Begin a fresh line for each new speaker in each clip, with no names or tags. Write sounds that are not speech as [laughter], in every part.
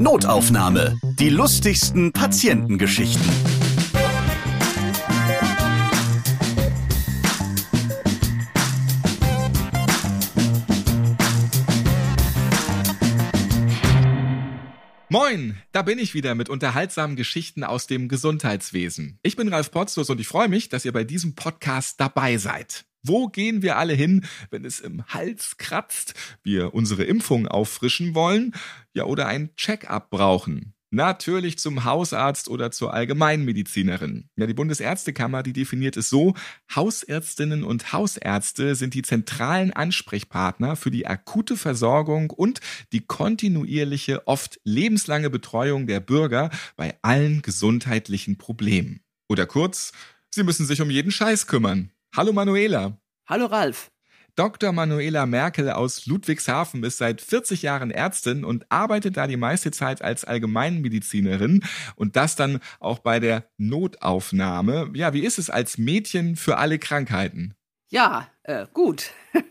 Notaufnahme. Die lustigsten Patientengeschichten.
Moin, da bin ich wieder mit unterhaltsamen Geschichten aus dem Gesundheitswesen. Ich bin Ralf Potzus und ich freue mich, dass ihr bei diesem Podcast dabei seid. Wo gehen wir alle hin, wenn es im Hals kratzt, wir unsere Impfung auffrischen wollen, ja oder ein Check-up brauchen? Natürlich zum Hausarzt oder zur Allgemeinmedizinerin. Ja, die Bundesärztekammer, die definiert es so, Hausärztinnen und Hausärzte sind die zentralen Ansprechpartner für die akute Versorgung und die kontinuierliche, oft lebenslange Betreuung der Bürger bei allen gesundheitlichen Problemen. Oder kurz, sie müssen sich um jeden Scheiß kümmern. Hallo Manuela.
Hallo Ralf.
Dr. Manuela Merkel aus Ludwigshafen ist seit 40 Jahren Ärztin und arbeitet da die meiste Zeit als Allgemeinmedizinerin und das dann auch bei der Notaufnahme. Ja, wie ist es als Mädchen für alle Krankheiten?
Ja, äh, gut. [laughs]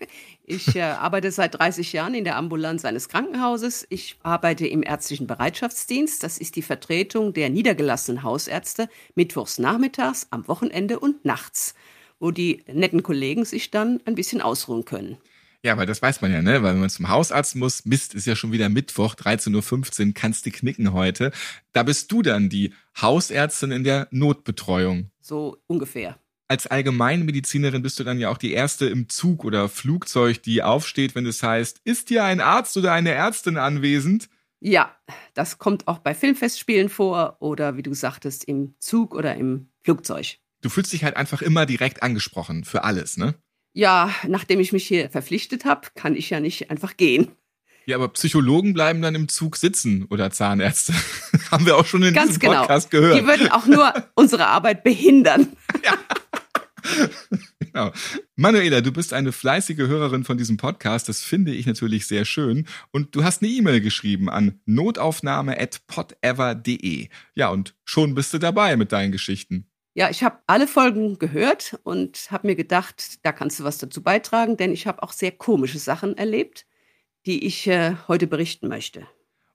Ich äh, arbeite seit 30 Jahren in der Ambulanz eines Krankenhauses. Ich arbeite im ärztlichen Bereitschaftsdienst. Das ist die Vertretung der niedergelassenen Hausärzte mittwochs nachmittags, am Wochenende und nachts wo die netten Kollegen sich dann ein bisschen ausruhen können.
Ja, aber das weiß man ja, ne? Weil wenn man zum Hausarzt muss, Mist, ist ja schon wieder Mittwoch, 13.15 Uhr, kannst du knicken heute. Da bist du dann die Hausärztin in der Notbetreuung.
So ungefähr.
Als Allgemeinmedizinerin bist du dann ja auch die erste im Zug oder Flugzeug, die aufsteht, wenn es heißt, ist hier ein Arzt oder eine Ärztin anwesend?
Ja, das kommt auch bei Filmfestspielen vor oder wie du sagtest, im Zug oder im Flugzeug
du fühlst dich halt einfach immer direkt angesprochen für alles, ne?
Ja, nachdem ich mich hier verpflichtet habe, kann ich ja nicht einfach gehen.
Ja, aber Psychologen bleiben dann im Zug sitzen oder Zahnärzte. [laughs] Haben wir auch schon in Ganz diesem genau. Podcast gehört.
Die würden auch nur [laughs] unsere Arbeit behindern. [laughs] Ja.
genau. Manuela, du bist eine fleißige Hörerin von diesem Podcast. Das finde ich natürlich sehr schön. Und du hast eine E-Mail geschrieben an notaufnahme.podever.de. Ja, und schon bist du dabei mit deinen Geschichten.
Ja, ich habe alle Folgen gehört und habe mir gedacht, da kannst du was dazu beitragen, denn ich habe auch sehr komische Sachen erlebt, die ich äh, heute berichten möchte.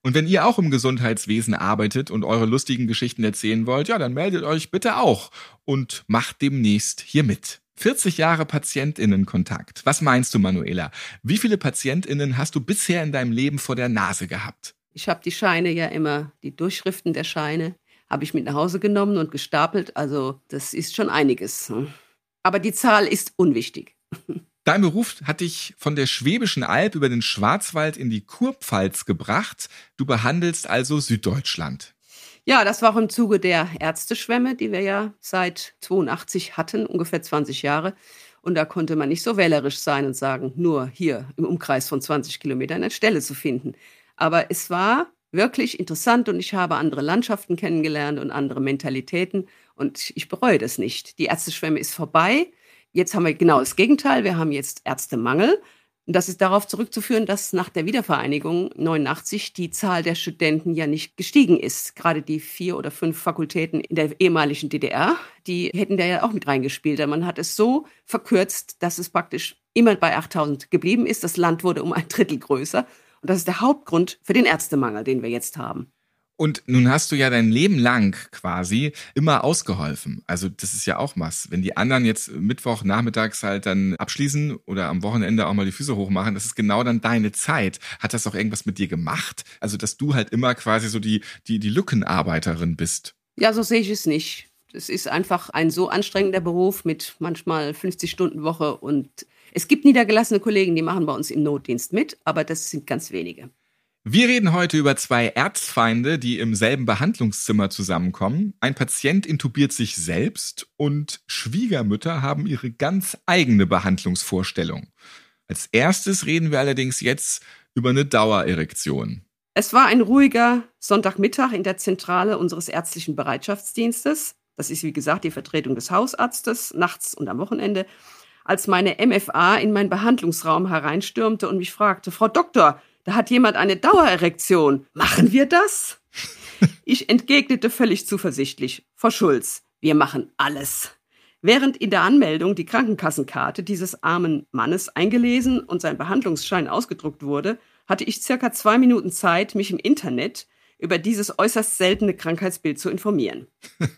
Und wenn ihr auch im Gesundheitswesen arbeitet und eure lustigen Geschichten erzählen wollt, ja, dann meldet euch bitte auch und macht demnächst hier mit. 40 Jahre Patientinnenkontakt. Was meinst du, Manuela? Wie viele Patientinnen hast du bisher in deinem Leben vor der Nase gehabt?
Ich habe die Scheine ja immer, die Durchschriften der Scheine habe ich mit nach Hause genommen und gestapelt. Also das ist schon einiges. Aber die Zahl ist unwichtig. [laughs]
Dein Beruf hat dich von der Schwäbischen Alb über den Schwarzwald in die Kurpfalz gebracht. Du behandelst also Süddeutschland.
Ja, das war auch im Zuge der Ärzteschwämme, die wir ja seit 82 hatten, ungefähr 20 Jahre. Und da konnte man nicht so wählerisch sein und sagen, nur hier im Umkreis von 20 Kilometern eine Stelle zu finden. Aber es war wirklich interessant und ich habe andere Landschaften kennengelernt und andere Mentalitäten und ich bereue das nicht. Die Ärzteschwemme ist vorbei. Jetzt haben wir genau das Gegenteil. Wir haben jetzt Ärztemangel. Und das ist darauf zurückzuführen, dass nach der Wiedervereinigung 89 die Zahl der Studenten ja nicht gestiegen ist. Gerade die vier oder fünf Fakultäten in der ehemaligen DDR, die hätten da ja auch mit reingespielt. Man hat es so verkürzt, dass es praktisch immer bei 8000 geblieben ist. Das Land wurde um ein Drittel größer. Und das ist der Hauptgrund für den Ärztemangel, den wir jetzt haben.
Und nun hast du ja dein Leben lang quasi immer ausgeholfen. Also das ist ja auch was. Wenn die anderen jetzt Mittwoch nachmittags halt dann abschließen oder am Wochenende auch mal die Füße hochmachen, das ist genau dann deine Zeit. Hat das auch irgendwas mit dir gemacht? Also dass du halt immer quasi so die, die, die Lückenarbeiterin bist.
Ja, so sehe ich es nicht. Es ist einfach ein so anstrengender Beruf mit manchmal 50 Stunden Woche und es gibt niedergelassene Kollegen, die machen bei uns im Notdienst mit, aber das sind ganz wenige.
Wir reden heute über zwei Erzfeinde, die im selben Behandlungszimmer zusammenkommen. Ein Patient intubiert sich selbst und Schwiegermütter haben ihre ganz eigene Behandlungsvorstellung. Als erstes reden wir allerdings jetzt über eine Dauererektion.
Es war ein ruhiger Sonntagmittag in der Zentrale unseres ärztlichen Bereitschaftsdienstes. Das ist, wie gesagt, die Vertretung des Hausarztes, nachts und am Wochenende als meine MFA in meinen Behandlungsraum hereinstürmte und mich fragte, Frau Doktor, da hat jemand eine Dauererektion. Machen wir das? [laughs] Ich entgegnete völlig zuversichtlich, Frau Schulz, wir machen alles. Während in der Anmeldung die Krankenkassenkarte dieses armen Mannes eingelesen und sein Behandlungsschein ausgedruckt wurde, hatte ich circa zwei Minuten Zeit, mich im Internet über dieses äußerst seltene Krankheitsbild zu informieren. [laughs]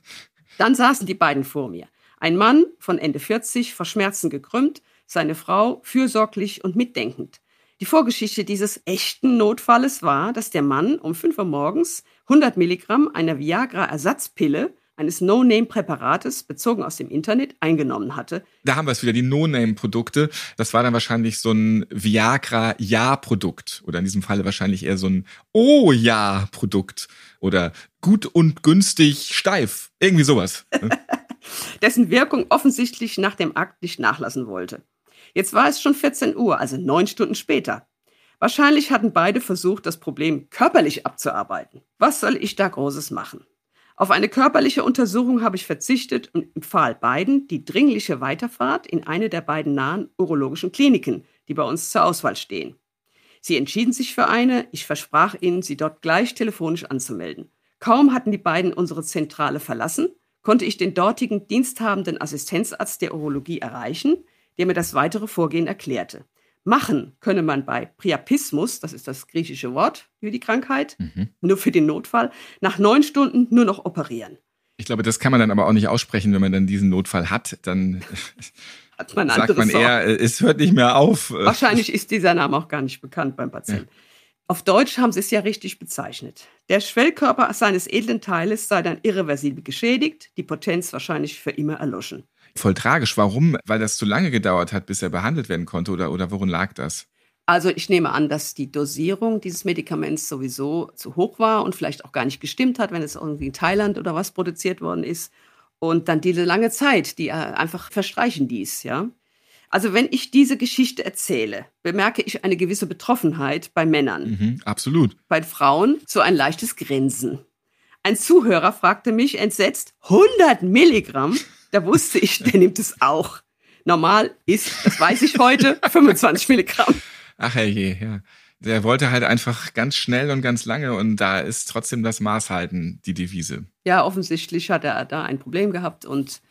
Dann saßen die beiden vor mir. Ein Mann von Ende 40, vor Schmerzen gekrümmt, seine Frau fürsorglich und mitdenkend. Die Vorgeschichte dieses echten Notfalles war, dass der Mann um 5 Uhr morgens 100 Milligramm einer Viagra-Ersatzpille eines No-Name-Präparates, bezogen aus dem Internet, eingenommen hatte.
Da haben wir es wieder, die No-Name-Produkte. Das war dann wahrscheinlich so ein Viagra-Ja-Produkt oder in diesem Falle wahrscheinlich eher so ein Oh-Ja-Produkt oder gut und günstig steif. Irgendwie sowas. [laughs]
Dessen Wirkung offensichtlich nach dem Akt nicht nachlassen wollte. Jetzt war es schon 14 Uhr, also neun Stunden später. Wahrscheinlich hatten beide versucht, das Problem körperlich abzuarbeiten. Was soll ich da Großes machen? Auf eine körperliche Untersuchung habe ich verzichtet und empfahl beiden die dringliche Weiterfahrt in eine der beiden nahen urologischen Kliniken, die bei uns zur Auswahl stehen. Sie entschieden sich für eine, ich versprach ihnen, sie dort gleich telefonisch anzumelden. Kaum hatten die beiden unsere Zentrale verlassen, konnte ich den dortigen diensthabenden Assistenzarzt der Urologie erreichen, der mir das weitere Vorgehen erklärte. Machen könne man bei Priapismus, das ist das griechische Wort für die Krankheit, mhm. nur für den Notfall, nach neun Stunden nur noch operieren.
Ich glaube, das kann man dann aber auch nicht aussprechen, wenn man dann diesen Notfall hat. Dann hat man sagt man eher, Sorgen. es hört nicht mehr auf.
Wahrscheinlich ist dieser Name auch gar nicht bekannt beim Patienten. Ja. Auf Deutsch haben sie es ja richtig bezeichnet. Der Schwellkörper seines edlen Teiles sei dann irreversibel geschädigt, die Potenz wahrscheinlich für immer erloschen
voll tragisch. Warum? Weil das zu lange gedauert hat, bis er behandelt werden konnte oder, oder worin lag das?
Also ich nehme an, dass die Dosierung dieses Medikaments sowieso zu hoch war und vielleicht auch gar nicht gestimmt hat, wenn es irgendwie in Thailand oder was produziert worden ist. Und dann diese lange Zeit, die einfach verstreichen dies, ja. Also wenn ich diese Geschichte erzähle, bemerke ich eine gewisse Betroffenheit bei Männern.
Mhm, absolut.
Bei Frauen so ein leichtes Grinsen. Ein Zuhörer fragte mich entsetzt, 100 Milligramm? Da wusste ich, der nimmt es auch. Normal ist, das weiß ich heute, [laughs] 25 Milligramm.
Ach herrje, ja. Der wollte halt einfach ganz schnell und ganz lange und da ist trotzdem das Maß halten die Devise.
Ja, offensichtlich hat er da ein Problem gehabt und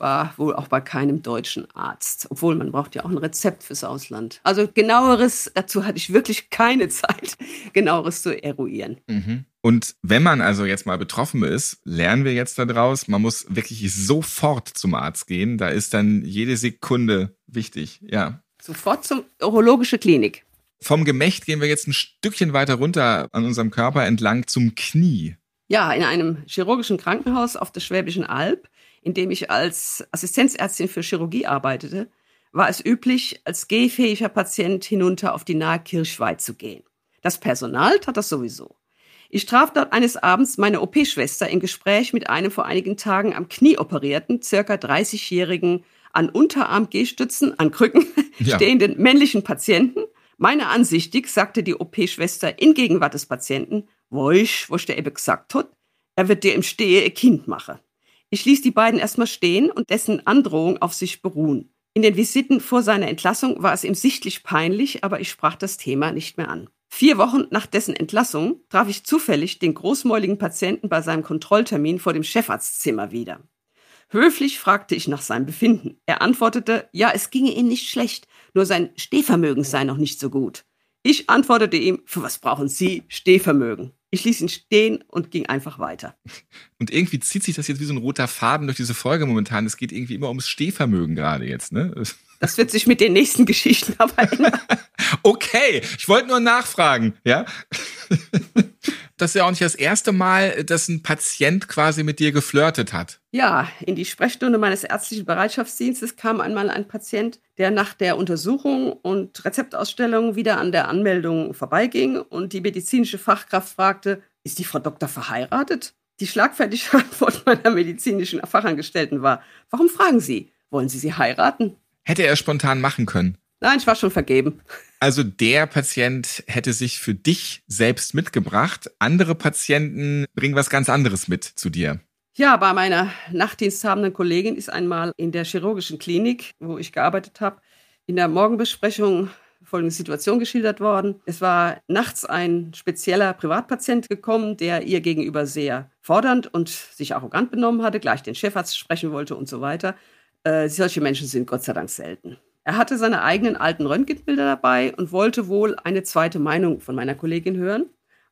war wohl auch bei keinem deutschen Arzt. Obwohl man braucht ja auch ein Rezept fürs Ausland. Also genaueres, dazu hatte ich wirklich keine Zeit, [laughs] genaueres zu eruieren.
Mhm. Und wenn man also jetzt mal betroffen ist, lernen wir jetzt daraus, man muss wirklich sofort zum Arzt gehen. Da ist dann jede Sekunde wichtig, ja.
Sofort zum urologische Klinik.
Vom Gemächt gehen wir jetzt ein Stückchen weiter runter an unserem Körper entlang zum Knie.
Ja, in einem chirurgischen Krankenhaus auf der Schwäbischen Alb, in dem ich als Assistenzärztin für Chirurgie arbeitete, war es üblich, als gehfähiger Patient hinunter auf die nahe Kirchweih zu gehen. Das Personal tat das sowieso. Ich traf dort eines Abends meine OP-Schwester im Gespräch mit einem vor einigen Tagen am Knie operierten, circa 30-jährigen, an Unterarm-Gehstützen, an Krücken [laughs] ja. stehenden männlichen Patienten. Meine Ansichtig sagte die OP-Schwester in Gegenwart des Patienten, woisch, wo der eben gesagt hat, er wird dir im Stehe ein Kind machen. Ich ließ die beiden erstmal stehen und dessen Androhung auf sich beruhen. In den Visiten vor seiner Entlassung war es ihm sichtlich peinlich, aber ich sprach das Thema nicht mehr an. Vier Wochen nach dessen Entlassung traf ich zufällig den großmäuligen Patienten bei seinem Kontrolltermin vor dem Chefarztzimmer wieder. Höflich fragte ich nach seinem Befinden. Er antwortete, ja, es ginge ihm nicht schlecht, nur sein Stehvermögen sei noch nicht so gut. Ich antwortete ihm, für was brauchen Sie Stehvermögen? Ich ließ ihn stehen und ging einfach weiter.
Und irgendwie zieht sich das jetzt wie so ein roter Faden durch diese Folge momentan. Es geht irgendwie immer ums Stehvermögen gerade jetzt, ne?
Das wird sich mit den nächsten Geschichten aber ändern. [laughs]
okay, ich wollte nur nachfragen, ja? Das ist ja auch nicht das erste Mal, dass ein Patient quasi mit dir geflirtet hat.
Ja, in die Sprechstunde meines ärztlichen Bereitschaftsdienstes kam einmal ein Patient, der nach der Untersuchung und Rezeptausstellung wieder an der Anmeldung vorbeiging und die medizinische Fachkraft fragte, ist die Frau Doktor verheiratet? Die schlagfertige [laughs] Antwort meiner medizinischen Fachangestellten war, warum fragen Sie? Wollen Sie sie heiraten?
Hätte er spontan machen können.
Nein, ich war schon vergeben.
Also der Patient hätte sich für dich selbst mitgebracht. Andere Patienten bringen was ganz anderes mit zu dir.
Ja, bei meiner nachtdiensthabenden Kollegin ist einmal in der chirurgischen Klinik, wo ich gearbeitet habe, in der Morgenbesprechung folgende Situation geschildert worden. Es war nachts ein spezieller Privatpatient gekommen, der ihr gegenüber sehr fordernd und sich arrogant benommen hatte, gleich den Chefarzt sprechen wollte und so weiter. Äh, solche Menschen sind Gott sei Dank selten. Er hatte seine eigenen alten Röntgenbilder dabei und wollte wohl eine zweite Meinung von meiner Kollegin hören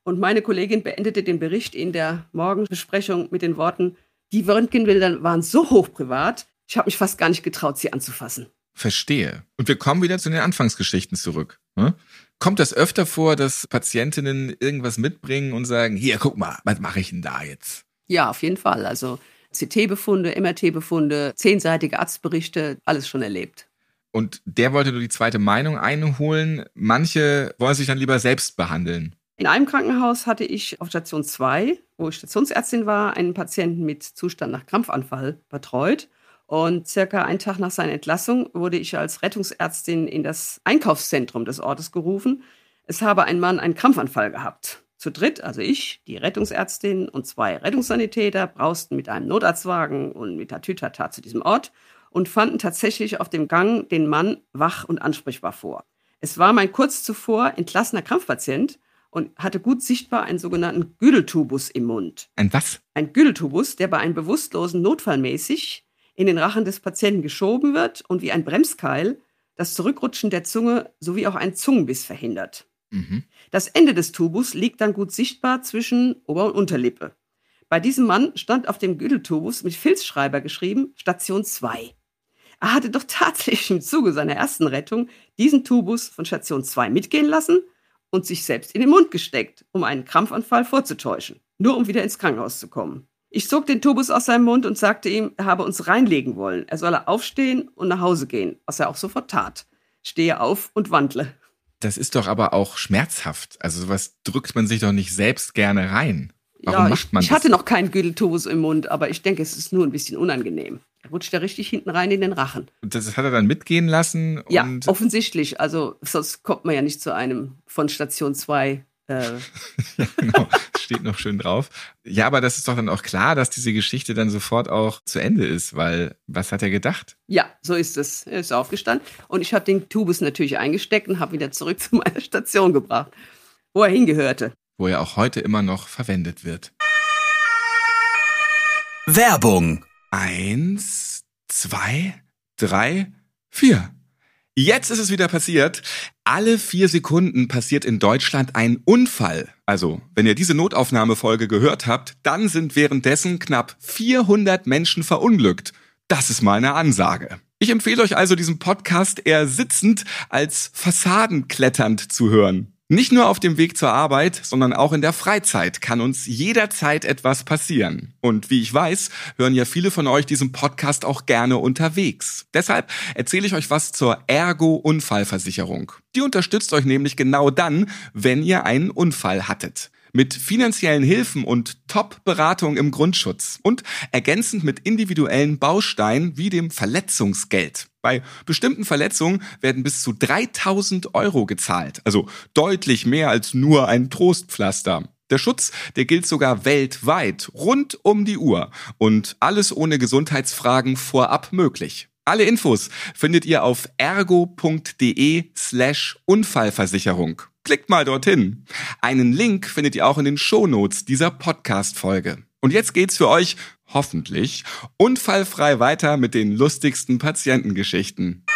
Und meine Kollegin beendete den Bericht in der Morgenbesprechung mit den Worten, die Röntgenbilder waren so hochprivat, ich habe mich fast gar nicht getraut, sie anzufassen.
Verstehe. Und wir kommen wieder zu den Anfangsgeschichten zurück. Hm? Kommt das öfter vor, dass Patientinnen irgendwas mitbringen und sagen, hier, guck mal, was mache ich denn da jetzt?
Ja, auf jeden Fall. Also CT-Befunde, MRT-Befunde, zehnseitige Arztberichte, alles schon erlebt.
Und der wollte nur die zweite Meinung einholen. Manche wollen sich dann lieber selbst behandeln.
In einem Krankenhaus hatte ich auf Station 2, wo ich Stationsärztin war, einen Patienten mit Zustand nach Krampfanfall betreut. Und circa einen Tag nach seiner Entlassung wurde ich als Rettungsärztin in das Einkaufszentrum des Ortes gerufen. Es habe ein Mann einen Krampfanfall gehabt. Zu dritt, also ich, die Rettungsärztin und zwei Rettungssanitäter, brausten mit einem Notarztwagen und mit der Tütata zu diesem Ort und fanden tatsächlich auf dem Gang den Mann wach und ansprechbar vor. Es war mein kurz zuvor entlassener Krampfpatient und hatte gut sichtbar einen sogenannten Güdeltubus im Mund.
Ein was?
Ein Güdeltubus, der bei einem bewusstlosen notfallmäßig in den Rachen des Patienten geschoben wird und wie ein Bremskeil das Zurückrutschen der Zunge sowie auch einen Zungenbiss verhindert. Mhm. Das Ende des Tubus liegt dann gut sichtbar zwischen Ober- und Unterlippe. Bei diesem Mann stand auf dem Güdeltubus mit Filzschreiber geschrieben Station 2. Er hatte doch tatsächlich im Zuge seiner ersten Rettung diesen Tubus von Station 2 mitgehen lassen und sich selbst in den Mund gesteckt, um einen Krampfanfall vorzutäuschen, nur um wieder ins Krankenhaus zu kommen. Ich zog den Tubus aus seinem Mund und sagte ihm, er habe uns reinlegen wollen. Er solle aufstehen und nach Hause gehen, was er auch sofort tat. Stehe auf und wandle.
Das ist doch aber auch schmerzhaft. Also sowas drückt man sich doch nicht selbst gerne rein. Warum
ja,
macht man
ich, ich hatte noch keinen Güdeltubus im Mund, aber ich denke, es ist nur ein bisschen unangenehm. Er rutscht ja richtig hinten rein in den Rachen.
Und das hat er dann mitgehen lassen?
ja, offensichtlich. Also sonst kommt man ja nicht zu einem von Station 2 äh. [laughs]
ja, genau. Steht noch schön drauf. Ja, aber das ist doch dann auch klar, dass diese Geschichte dann sofort auch zu Ende ist, weil was hat er gedacht?
Ja, so ist es. Er ist aufgestanden und ich habe den Tubus natürlich eingesteckt und habe wieder zurück [laughs] zu meiner Station gebracht, wo er hingehörte.
Wo er auch heute immer noch verwendet wird.
Werbung.
Eins, zwei, drei, vier. Jetzt ist es wieder passiert. Alle vier Sekunden passiert in Deutschland ein Unfall. Also, wenn ihr diese Notaufnahmefolge gehört habt, dann sind währenddessen knapp 400 Menschen verunglückt. Das ist mal eine Ansage. Ich empfehle euch also diesen Podcast eher sitzend als fassadenkletternd zu hören. Nicht nur auf dem Weg zur Arbeit, sondern auch in der Freizeit kann uns jederzeit etwas passieren. Und wie ich weiß, hören ja viele von euch diesen Podcast auch gerne unterwegs. Deshalb erzähle ich euch was zur Ergo Unfallversicherung. Die unterstützt euch nämlich genau dann, wenn ihr einen Unfall hattet mit finanziellen Hilfen und Top-Beratung im Grundschutz und ergänzend mit individuellen Bausteinen wie dem Verletzungsgeld. Bei bestimmten Verletzungen werden bis zu 3000 Euro gezahlt, also deutlich mehr als nur ein Trostpflaster. Der Schutz, der gilt sogar weltweit, rund um die Uhr und alles ohne Gesundheitsfragen vorab möglich. Alle Infos findet ihr auf ergo.de slash Unfallversicherung. Klickt mal dorthin. Einen Link findet ihr auch in den Shownotes dieser Podcast-Folge. Und jetzt geht's für euch hoffentlich unfallfrei weiter mit den lustigsten Patientengeschichten.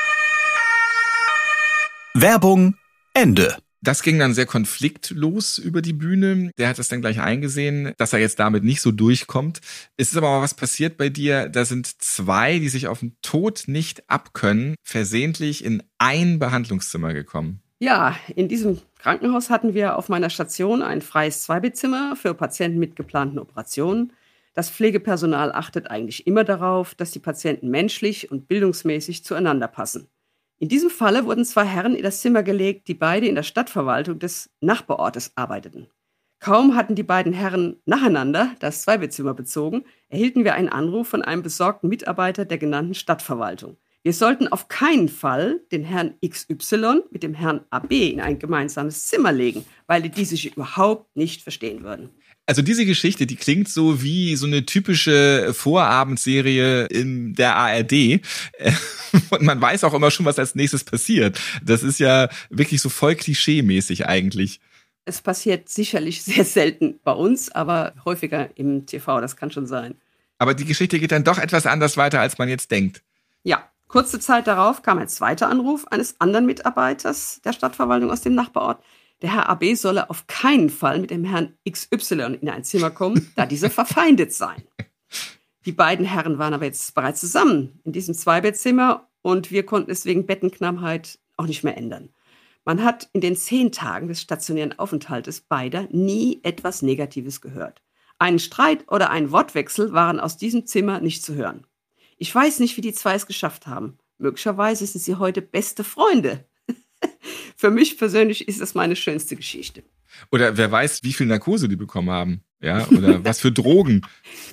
Werbung Ende.
Das ging dann sehr konfliktlos über die Bühne. Der hat das dann gleich eingesehen, dass er jetzt damit nicht so durchkommt. Es ist aber mal was passiert bei dir. Da sind zwei, die sich auf den Tod nicht abkönnen, versehentlich in ein Behandlungszimmer gekommen.
Ja, in diesem Krankenhaus hatten wir auf meiner Station ein freies Zweibettzimmer für Patienten mit geplanten Operationen. Das Pflegepersonal achtet eigentlich immer darauf, dass die Patienten menschlich und bildungsmäßig zueinander passen. In diesem Falle wurden zwei Herren in das Zimmer gelegt, die beide in der Stadtverwaltung des Nachbarortes arbeiteten. Kaum hatten die beiden Herren nacheinander das Zweibettzimmer bezogen, erhielten wir einen Anruf von einem besorgten Mitarbeiter der genannten Stadtverwaltung. Wir sollten auf keinen Fall den Herrn XY mit dem Herrn AB in ein gemeinsames Zimmer legen, weil die sich überhaupt nicht verstehen würden.
Also diese Geschichte, die klingt so wie so eine typische Vorabendserie in der ARD. [laughs] Und man weiß auch immer schon, was als nächstes passiert. Das ist ja wirklich so voll klischee-mäßig eigentlich.
Es passiert sicherlich [laughs] sehr selten bei uns, aber häufiger im TV, das kann schon sein.
Aber die Geschichte geht dann doch etwas anders weiter, als man jetzt denkt.
Ja, Kurze Zeit darauf kam ein zweiter Anruf eines anderen Mitarbeiters der Stadtverwaltung aus dem Nachbarort. Der Herr AB solle auf keinen Fall mit dem Herrn XY in ein Zimmer kommen, da diese [laughs] verfeindet seien. Die beiden Herren waren aber jetzt bereits zusammen in diesem Zweibettzimmer und wir konnten es wegen Bettenknappheit auch nicht mehr ändern. Man hat in den zehn Tagen des stationären Aufenthaltes beider nie etwas Negatives gehört. Ein Streit oder ein Wortwechsel waren aus diesem Zimmer nicht zu hören. Ich weiß nicht, wie die zwei es geschafft haben. Möglicherweise sind sie heute beste Freunde. [laughs] Für mich persönlich ist das meine schönste Geschichte.
Oder wer weiß, wie viel Narkose die bekommen haben. Ja, oder [laughs] was für Drogen.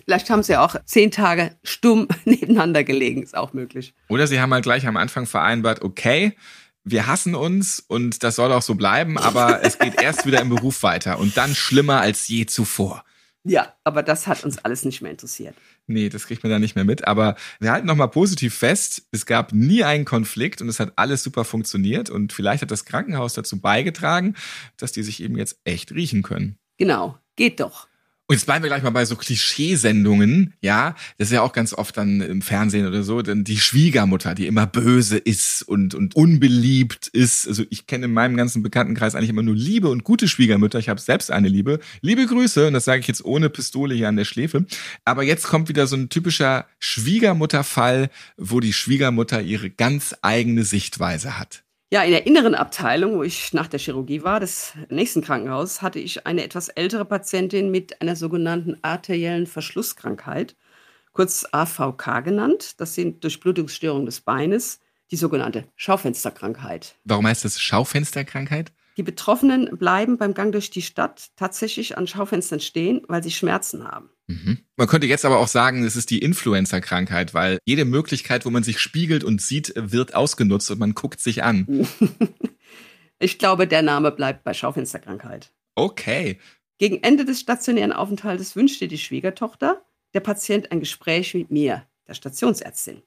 Vielleicht haben sie auch zehn Tage stumm [laughs] nebeneinander gelegen, ist auch möglich.
Oder sie haben halt gleich am Anfang vereinbart, okay, wir hassen uns und das soll auch so bleiben, aber es geht erst wieder im Beruf weiter und dann schlimmer als je zuvor.
Ja, aber das hat uns alles nicht mehr interessiert.
Nee, das kriegt man da nicht mehr mit. Aber wir halten nochmal positiv fest, es gab nie einen Konflikt und es hat alles super funktioniert. Und vielleicht hat das Krankenhaus dazu beigetragen, dass die sich eben jetzt echt riechen können.
Genau, geht doch.
Und jetzt bleiben wir gleich mal bei so Klischeesendungen, ja. Das ist ja auch ganz oft dann im Fernsehen oder so, denn die Schwiegermutter, die immer böse ist und, und unbeliebt ist. Also ich kenne in meinem ganzen Bekanntenkreis eigentlich immer nur liebe und gute Schwiegermütter. Ich habe selbst eine Liebe. Liebe Grüße, und das sage ich jetzt ohne Pistole hier an der Schläfe. Aber jetzt kommt wieder so ein typischer Schwiegermutterfall, wo die Schwiegermutter ihre ganz eigene Sichtweise hat.
Ja, in der inneren Abteilung, wo ich nach der Chirurgie war, des nächsten Krankenhauses, hatte ich eine etwas ältere Patientin mit einer sogenannten arteriellen Verschlusskrankheit, kurz AVK genannt. Das sind Durchblutungsstörungen des Beines, die sogenannte Schaufensterkrankheit.
Warum heißt das Schaufensterkrankheit?
Die Betroffenen bleiben beim Gang durch die Stadt tatsächlich an Schaufenstern stehen, weil sie Schmerzen haben.
Mhm. Man könnte jetzt aber auch sagen, es ist die Influencer-Krankheit, weil jede Möglichkeit, wo man sich spiegelt und sieht, wird ausgenutzt und man guckt sich an. [laughs]
ich glaube, der Name bleibt bei Schaufensterkrankheit.
Okay.
Gegen Ende des stationären Aufenthaltes wünschte die Schwiegertochter der Patient ein Gespräch mit mir, der Stationsärztin.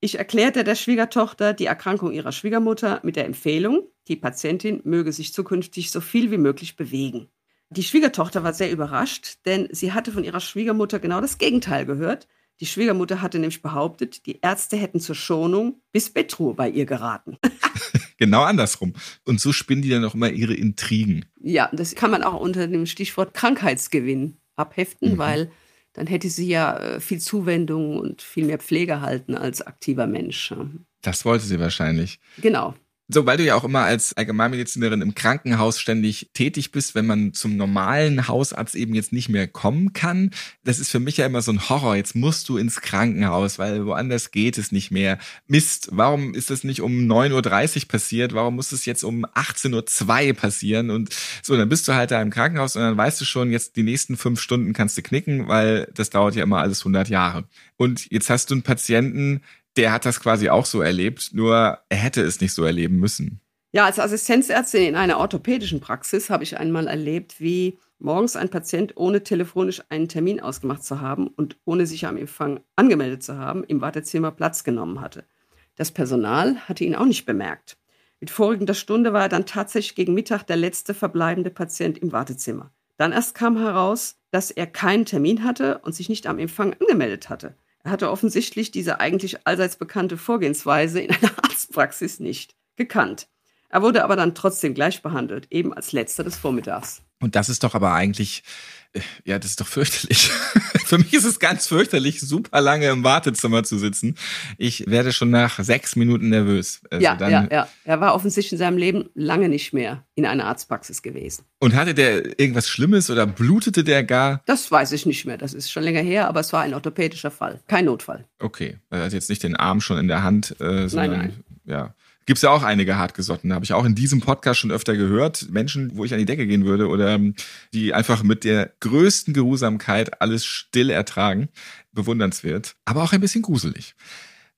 Ich erklärte der Schwiegertochter die Erkrankung ihrer Schwiegermutter mit der Empfehlung, die Patientin möge sich zukünftig so viel wie möglich bewegen. Die Schwiegertochter war sehr überrascht, denn sie hatte von ihrer Schwiegermutter genau das Gegenteil gehört. Die Schwiegermutter hatte nämlich behauptet, die Ärzte hätten zur Schonung bis Bettruhe bei ihr geraten. [laughs]
genau andersrum. Und so spinnen die dann auch immer ihre Intrigen.
Ja, das kann man auch unter dem Stichwort Krankheitsgewinn abheften, mhm. weil dann hätte sie ja äh, viel Zuwendung und viel mehr Pflege erhalten als aktiver Mensch.
Das wollte sie wahrscheinlich.
Genau.
So, weil du ja auch immer als Allgemeinmedizinerin im Krankenhaus ständig tätig bist, wenn man zum normalen Hausarzt eben jetzt nicht mehr kommen kann. Das ist für mich ja immer so ein Horror. Jetzt musst du ins Krankenhaus, weil woanders geht es nicht mehr. Mist, warum ist das nicht um 9.30 Uhr passiert? Warum muss es jetzt um 18.02 Uhr passieren? Und so, dann bist du halt da im Krankenhaus und dann weißt du schon, jetzt die nächsten fünf Stunden kannst du knicken, weil das dauert ja immer alles 100 Jahre. Und jetzt hast du einen Patienten, der hat das quasi auch so erlebt, nur er hätte es nicht so erleben müssen.
Ja, als Assistenzärztin in einer orthopädischen Praxis habe ich einmal erlebt, wie morgens ein Patient ohne telefonisch einen Termin ausgemacht zu haben und ohne sich am Empfang angemeldet zu haben, im Wartezimmer Platz genommen hatte. Das Personal hatte ihn auch nicht bemerkt. Mit vorliegender Stunde war er dann tatsächlich gegen Mittag der letzte verbleibende Patient im Wartezimmer. Dann erst kam heraus, dass er keinen Termin hatte und sich nicht am Empfang angemeldet hatte. Hatte offensichtlich diese eigentlich allseits bekannte Vorgehensweise in einer [laughs] Arztpraxis nicht gekannt. Er wurde aber dann trotzdem gleich behandelt, eben als letzter des Vormittags.
Und das ist doch aber eigentlich, ja, das ist doch fürchterlich. [laughs] Für mich ist es ganz fürchterlich, super lange im Wartezimmer zu sitzen. Ich werde schon nach sechs Minuten nervös.
Also ja, ja, ja. Er war offensichtlich in seinem Leben lange nicht mehr in einer Arztpraxis gewesen.
Und hatte der irgendwas Schlimmes oder blutete der gar?
Das weiß ich nicht mehr. Das ist schon länger her, aber es war ein orthopädischer Fall. Kein Notfall.
Okay. Er hat jetzt nicht den Arm schon in der Hand, äh, sondern
nein, nein.
ja. Gibt's ja auch einige hartgesottene, habe ich auch in diesem Podcast schon öfter gehört. Menschen, wo ich an die Decke gehen würde oder ähm, die einfach mit der größten Geruhsamkeit alles still ertragen. Bewundernswert, aber auch ein bisschen gruselig.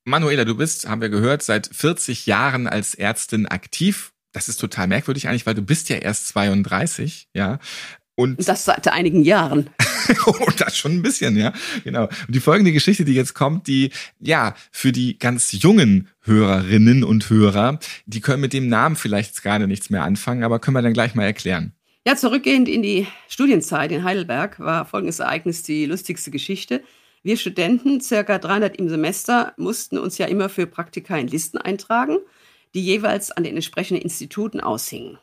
Manuela, du bist, haben wir gehört, seit 40 Jahren als Ärztin aktiv. Das ist total merkwürdig eigentlich, weil du bist ja erst 32, ja.
Und das seit einigen Jahren. [laughs]
oh, das schon ein bisschen, ja. Genau. Und die folgende Geschichte, die jetzt kommt, die, ja, für die ganz jungen Hörerinnen und Hörer, die können mit dem Namen vielleicht gerade nichts mehr anfangen, aber können wir dann gleich mal erklären.
Ja, zurückgehend in die Studienzeit in Heidelberg war folgendes Ereignis die lustigste Geschichte. Wir Studenten, circa 300 im Semester, mussten uns ja immer für Praktika in Listen eintragen, die jeweils an den entsprechenden Instituten aushingen.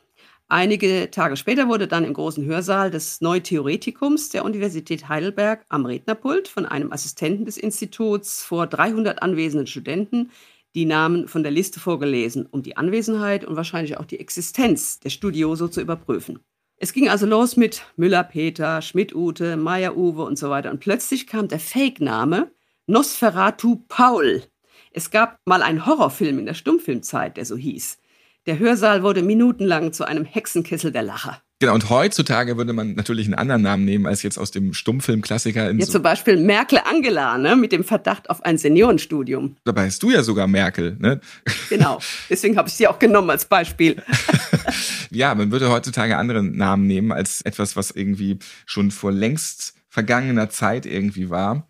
Einige Tage später wurde dann im großen Hörsaal des Neutheoretikums der Universität Heidelberg am Rednerpult von einem Assistenten des Instituts vor 300 anwesenden Studenten die Namen von der Liste vorgelesen, um die Anwesenheit und wahrscheinlich auch die Existenz der Studioso zu überprüfen. Es ging also los mit Müller-Peter, Schmidt-Ute, Meyer-Uwe und so weiter. Und plötzlich kam der Fake-Name Nosferatu Paul. Es gab mal einen Horrorfilm in der Stummfilmzeit, der so hieß. Der Hörsaal wurde minutenlang zu einem Hexenkessel der Lacher.
Genau, und heutzutage würde man natürlich einen anderen Namen nehmen als jetzt aus dem Stummfilmklassiker.
Ja, so zum Beispiel Merkel Angela, ne, mit dem Verdacht auf ein Seniorenstudium.
Dabei hast du ja sogar Merkel, ne? [laughs]
Genau, deswegen habe ich sie auch genommen als Beispiel. [laughs]
ja, man würde heutzutage andere Namen nehmen als etwas, was irgendwie schon vor längst vergangener Zeit irgendwie war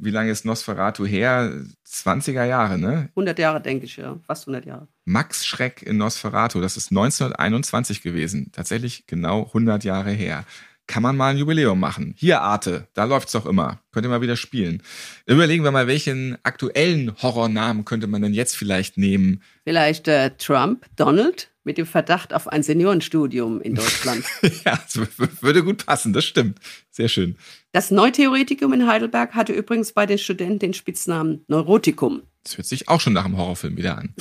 wie lange ist Nosferatu her? 20er Jahre, ne?
100 Jahre, denke ich, ja. Fast 100 Jahre.
Max Schreck in Nosferatu, das ist 1921 gewesen. Tatsächlich genau 100 Jahre her. Kann man mal ein Jubiläum machen. Hier, Arte, da läuft's doch immer. Könnt ihr mal wieder spielen. Überlegen wir mal, welchen aktuellen Horrornamen könnte man denn jetzt vielleicht nehmen?
Vielleicht äh, Trump, Donald? mit dem Verdacht auf ein Seniorenstudium in Deutschland. [laughs]
ja, das würde gut passen, das stimmt. Sehr schön.
Das Neutheoretikum in Heidelberg hatte übrigens bei den Studenten den Spitznamen Neurotikum.
Das hört sich auch schon nach einem Horrorfilm wieder an.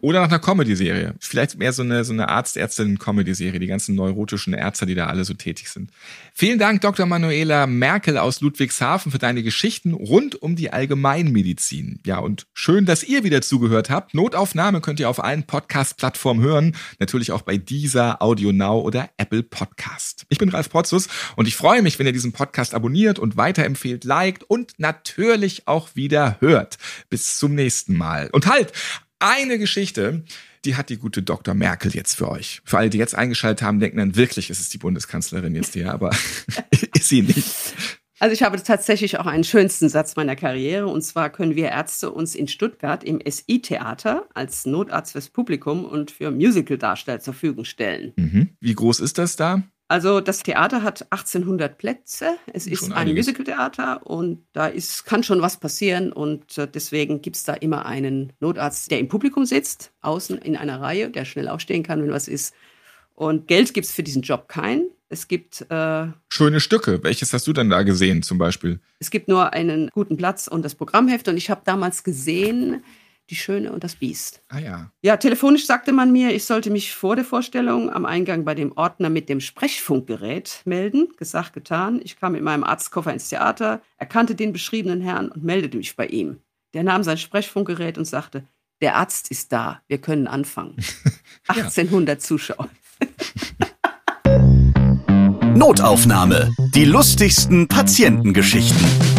Oder nach einer Comedy-Serie. Vielleicht mehr so eine, so eine Arzt-Ärztin-Comedy-Serie, die ganzen neurotischen Ärzte, die da alle so tätig sind. Vielen Dank, Dr. Manuela Merkel aus Ludwigshafen, für deine Geschichten rund um die Allgemeinmedizin. Ja, und schön, dass ihr wieder zugehört habt. Notaufnahme könnt ihr auf allen Podcast-Plattformen hören. Natürlich auch bei dieser Audio Now oder Apple Podcast. Ich bin Ralf Potzus und ich freue mich, wenn ihr diesen Podcast abonniert und weiterempfehlt, liked und natürlich auch wieder hört. Bis zum nächsten Mal. Und halt, eine Geschichte, die hat die gute Dr. Merkel jetzt für euch. Für alle, die jetzt eingeschaltet haben, denken dann wirklich, ist es die Bundeskanzlerin jetzt hier, aber [laughs] ist sie nicht.
Also ich habe tatsächlich auch einen schönsten Satz meiner Karriere. Und zwar können wir Ärzte uns in Stuttgart im SI-Theater als Notarzt fürs Publikum und für Musical-Darsteller zur Verfügung stellen.
Mhm. Wie groß ist das da?
Also das Theater hat 1800 Plätze. Es ist ein Musicaltheater und da ist, kann schon was passieren und äh, deswegen gibt es da immer einen Notarzt, der im Publikum sitzt, außen in einer Reihe, der schnell aufstehen kann, wenn was ist. Und Geld gibt es für diesen Job kein. Es gibt
äh, schöne Stücke. Welches hast du denn da gesehen zum Beispiel?
Es gibt nur einen guten Platz und das Programmheft und ich habe damals gesehen die Schöne und das Biest.
Ah ja.
Ja, telefonisch sagte man mir, ich sollte mich vor der Vorstellung am Eingang bei dem Ordner mit dem Sprechfunkgerät melden. Gesagt, getan. Ich kam mit meinem Arztkoffer ins Theater, erkannte den beschriebenen Herrn und meldete mich bei ihm. Der nahm sein Sprechfunkgerät und sagte, der Arzt ist da, wir können anfangen. [laughs] [laughs] 1800 Zuschauer. [laughs]
Notaufnahme. Die lustigsten Patientengeschichten.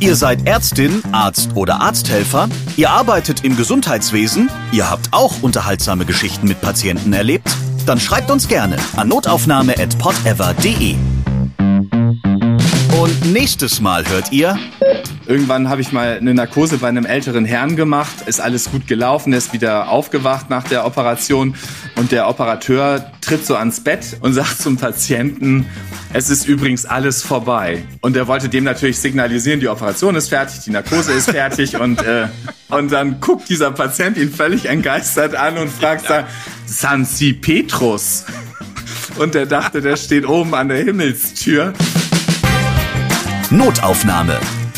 Ihr seid Ärztin, Arzt oder Arzthelfer, ihr arbeitet im Gesundheitswesen, ihr habt auch unterhaltsame Geschichten mit Patienten erlebt? Dann schreibt uns gerne an notaufnahme.podever.de. Und nächstes Mal hört ihr.
Irgendwann habe ich mal eine Narkose bei einem älteren Herrn gemacht. Ist alles gut gelaufen, er ist wieder aufgewacht nach der Operation und der Operateur tritt so ans Bett und [laughs] sagt zum Patienten, es ist übrigens alles vorbei. Und er wollte dem natürlich signalisieren, die Operation ist fertig, die Narkose ist fertig [laughs] und, äh, und dann guckt dieser Patient ihn völlig entgeistert an und fragt dann, Sansi Petrus. [laughs] Und er dachte, der steht oben an der Himmelstür.
Notaufnahme.